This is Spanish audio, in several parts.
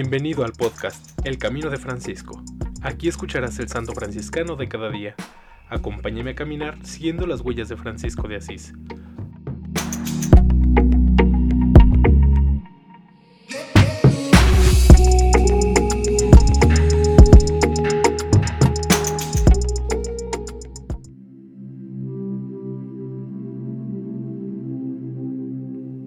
Bienvenido al podcast El Camino de Francisco. Aquí escucharás el santo franciscano de cada día. Acompáñame a caminar siguiendo las huellas de Francisco de Asís.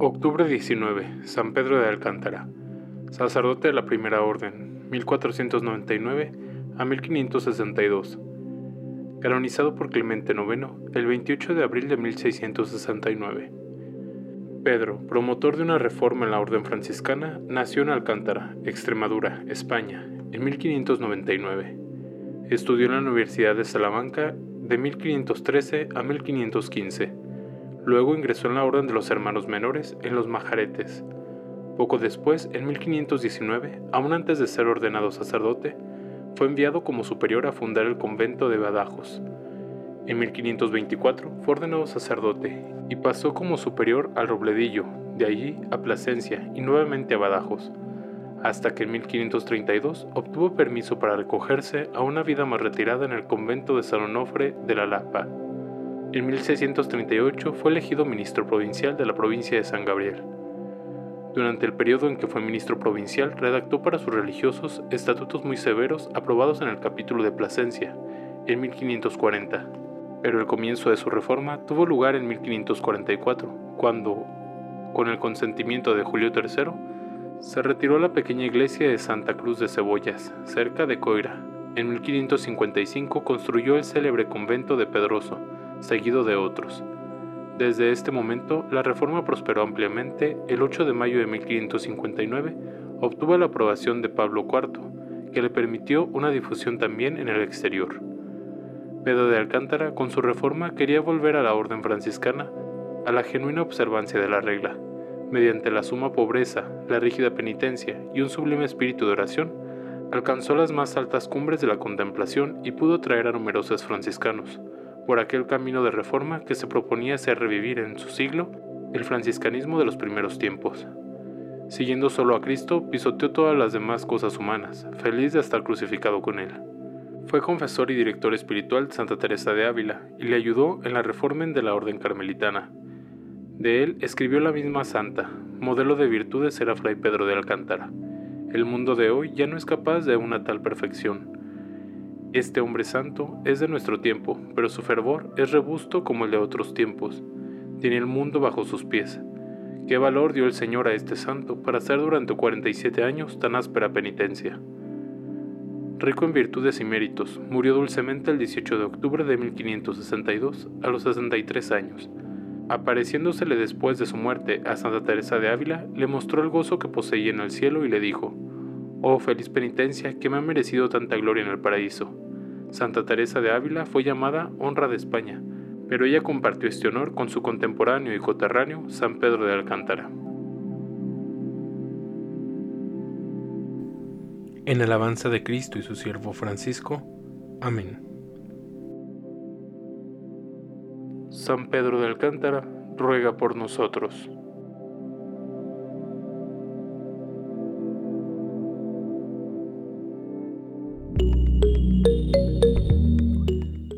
Octubre 19. San Pedro de Alcántara. Sacerdote de la Primera Orden, 1499 a 1562. Canonizado por Clemente IX el 28 de abril de 1669. Pedro, promotor de una reforma en la Orden franciscana, nació en Alcántara, Extremadura, España, en 1599. Estudió en la Universidad de Salamanca de 1513 a 1515 Luego ingresó en la Orden de los Hermanos Menores en los Majaretes. Poco después, en 1519, aún antes de ser ordenado sacerdote, fue enviado como superior a fundar el convento de Badajos. En 1524 fue ordenado sacerdote y pasó como superior al Robledillo, de allí a Plasencia y nuevamente a Badajos, hasta que en 1532 obtuvo permiso para recogerse a una vida más retirada en el convento de San Onofre de la Lapa. En 1638 fue elegido ministro provincial de la provincia de San Gabriel. Durante el periodo en que fue ministro provincial, redactó para sus religiosos estatutos muy severos aprobados en el capítulo de Plasencia, en 1540. Pero el comienzo de su reforma tuvo lugar en 1544, cuando, con el consentimiento de Julio III, se retiró a la pequeña iglesia de Santa Cruz de Cebollas, cerca de Coira. En 1555 construyó el célebre convento de Pedroso, seguido de otros. Desde este momento, la reforma prosperó ampliamente. El 8 de mayo de 1559 obtuvo la aprobación de Pablo IV, que le permitió una difusión también en el exterior. Pedro de Alcántara, con su reforma, quería volver a la orden franciscana, a la genuina observancia de la regla. Mediante la suma pobreza, la rígida penitencia y un sublime espíritu de oración, alcanzó las más altas cumbres de la contemplación y pudo traer a numerosos franciscanos por aquel camino de reforma que se proponía hacer revivir en su siglo el franciscanismo de los primeros tiempos. Siguiendo solo a Cristo, pisoteó todas las demás cosas humanas, feliz de estar crucificado con él. Fue confesor y director espiritual de Santa Teresa de Ávila y le ayudó en la reforma de la orden carmelitana. De él escribió la misma santa, modelo de virtudes era Fray Pedro de Alcántara. El mundo de hoy ya no es capaz de una tal perfección, este hombre santo es de nuestro tiempo, pero su fervor es robusto como el de otros tiempos. Tiene el mundo bajo sus pies. ¿Qué valor dio el Señor a este santo para hacer durante 47 años tan áspera penitencia? Rico en virtudes y méritos, murió dulcemente el 18 de octubre de 1562 a los 63 años. Apareciéndosele después de su muerte a Santa Teresa de Ávila, le mostró el gozo que poseía en el cielo y le dijo, Oh feliz penitencia que me ha merecido tanta gloria en el paraíso. Santa Teresa de Ávila fue llamada Honra de España, pero ella compartió este honor con su contemporáneo y coterráneo San Pedro de Alcántara. En alabanza de Cristo y su siervo Francisco. Amén. San Pedro de Alcántara, ruega por nosotros.